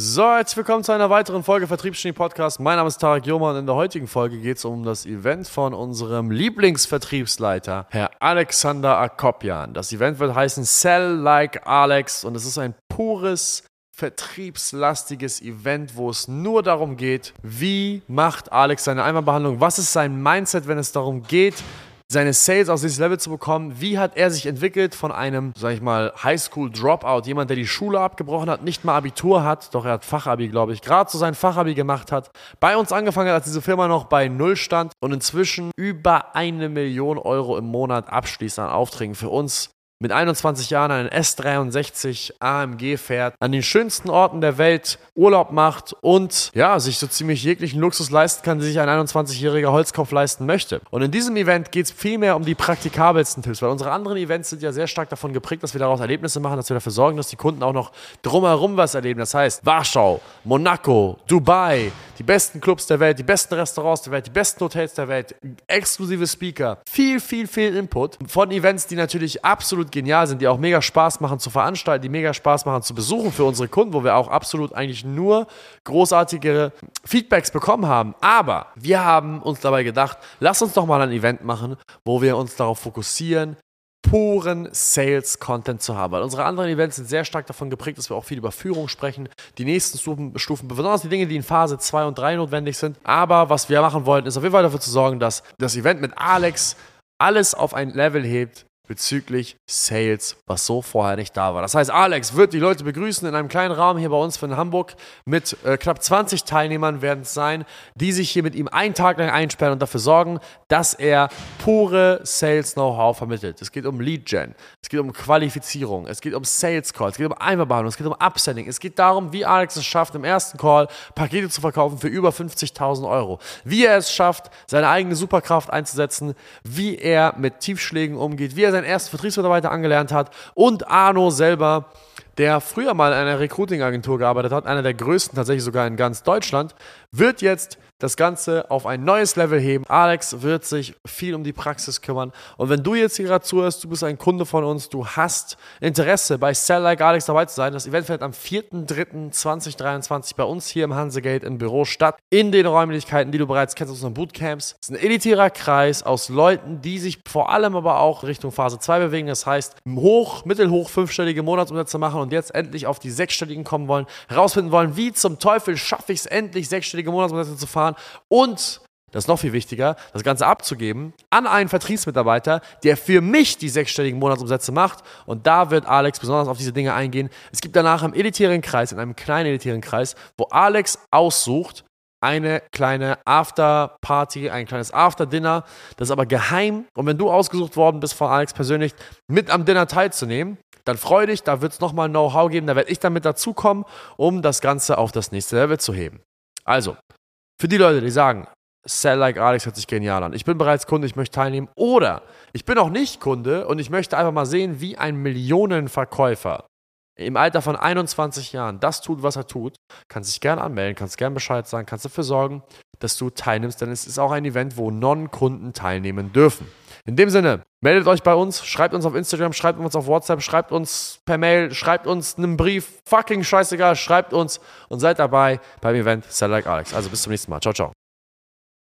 So, herzlich willkommen zu einer weiteren Folge Vertriebsgenie Podcast. Mein Name ist Tarek Joma und in der heutigen Folge geht es um das Event von unserem Lieblingsvertriebsleiter, Herr Alexander Akopian. Das Event wird heißen Sell Like Alex und es ist ein pures vertriebslastiges Event, wo es nur darum geht, wie macht Alex seine Einmalbehandlung, was ist sein Mindset, wenn es darum geht, seine Sales auf dieses Level zu bekommen. Wie hat er sich entwickelt von einem, sag ich mal, Highschool-Dropout, jemand, der die Schule abgebrochen hat, nicht mal Abitur hat, doch er hat Fachabi, glaube ich, gerade so sein Fachabi gemacht hat, bei uns angefangen hat, als diese Firma noch bei Null stand und inzwischen über eine Million Euro im Monat abschließt an Aufträgen für uns mit 21 Jahren einen S63 AMG fährt, an den schönsten Orten der Welt Urlaub macht und ja, sich so ziemlich jeglichen Luxus leisten kann, die sich ein 21-jähriger Holzkopf leisten möchte. Und in diesem Event geht es vielmehr um die praktikabelsten Tipps, weil unsere anderen Events sind ja sehr stark davon geprägt, dass wir daraus Erlebnisse machen, dass wir dafür sorgen, dass die Kunden auch noch drumherum was erleben. Das heißt, Warschau, Monaco, Dubai, die besten Clubs der Welt, die besten Restaurants der Welt, die besten Hotels der Welt, exklusive Speaker, viel, viel, viel Input von Events, die natürlich absolut absolut genial sind, die auch mega Spaß machen zu veranstalten, die mega Spaß machen zu besuchen für unsere Kunden, wo wir auch absolut eigentlich nur großartige Feedbacks bekommen haben. Aber wir haben uns dabei gedacht, lass uns doch mal ein Event machen, wo wir uns darauf fokussieren, puren Sales-Content zu haben. Weil unsere anderen Events sind sehr stark davon geprägt, dass wir auch viel über Führung sprechen, die nächsten Stufen, Stufen besonders die Dinge, die in Phase 2 und 3 notwendig sind. Aber was wir machen wollten, ist auf jeden Fall dafür zu sorgen, dass das Event mit Alex alles auf ein Level hebt, bezüglich Sales, was so vorher nicht da war. Das heißt, Alex wird die Leute begrüßen in einem kleinen Raum hier bei uns in Hamburg mit äh, knapp 20 Teilnehmern werden es sein, die sich hier mit ihm einen Tag lang einsperren und dafür sorgen, dass er pure Sales-Know-how vermittelt. Es geht um Lead-Gen, es geht um Qualifizierung, es geht um Sales-Calls, es geht um Einmalbehandlung, es geht um Upselling, es geht darum, wie Alex es schafft, im ersten Call Pakete zu verkaufen für über 50.000 Euro. Wie er es schafft, seine eigene Superkraft einzusetzen, wie er mit Tiefschlägen umgeht, wie er seinen ersten Vertriebsmitarbeiter angelernt hat und Arno selber, der früher mal in einer Recruiting-Agentur gearbeitet hat, einer der größten tatsächlich sogar in ganz Deutschland, wird jetzt das Ganze auf ein neues Level heben. Alex wird sich viel um die Praxis kümmern. Und wenn du jetzt hier gerade zuhörst, du bist ein Kunde von uns, du hast Interesse bei Sell Like Alex dabei zu sein. Das Event findet am 4.3.2023 bei uns hier im Hansegate im Büro statt. In den Räumlichkeiten, die du bereits kennst aus unseren Bootcamps. Es ist ein elitärer Kreis aus Leuten, die sich vor allem aber auch Richtung Phase 2 bewegen. Das heißt, hoch, mittelhoch fünfstellige Monatsumsätze machen und jetzt endlich auf die sechsstelligen kommen wollen, herausfinden wollen, wie zum Teufel schaffe ich es endlich, sechsstellige Monatsumsätze zu fahren und das ist noch viel wichtiger, das Ganze abzugeben an einen Vertriebsmitarbeiter, der für mich die sechsstelligen Monatsumsätze macht. Und da wird Alex besonders auf diese Dinge eingehen. Es gibt danach im elitären Kreis, in einem kleinen elitären Kreis, wo Alex aussucht, eine kleine Afterparty, ein kleines Afterdinner. Das ist aber geheim. Und wenn du ausgesucht worden bist von Alex persönlich, mit am Dinner teilzunehmen, dann freu dich, da wird es nochmal Know-how geben, da werde ich dann mit dazukommen, um das Ganze auf das nächste Level zu heben. Also, für die Leute, die sagen, Sell Like Alex hört sich genial an. Ich bin bereits Kunde, ich möchte teilnehmen. Oder ich bin auch nicht Kunde und ich möchte einfach mal sehen, wie ein Millionenverkäufer im Alter von 21 Jahren das tut, was er tut. Kannst dich gerne anmelden, kannst gerne Bescheid sagen, kannst dafür sorgen, dass du teilnimmst, denn es ist auch ein Event, wo Non-Kunden teilnehmen dürfen. In dem Sinne, meldet euch bei uns, schreibt uns auf Instagram, schreibt uns auf WhatsApp, schreibt uns per Mail, schreibt uns einen Brief, fucking scheißegal, schreibt uns und seid dabei beim Event Sell Like Alex. Also bis zum nächsten Mal. Ciao, ciao.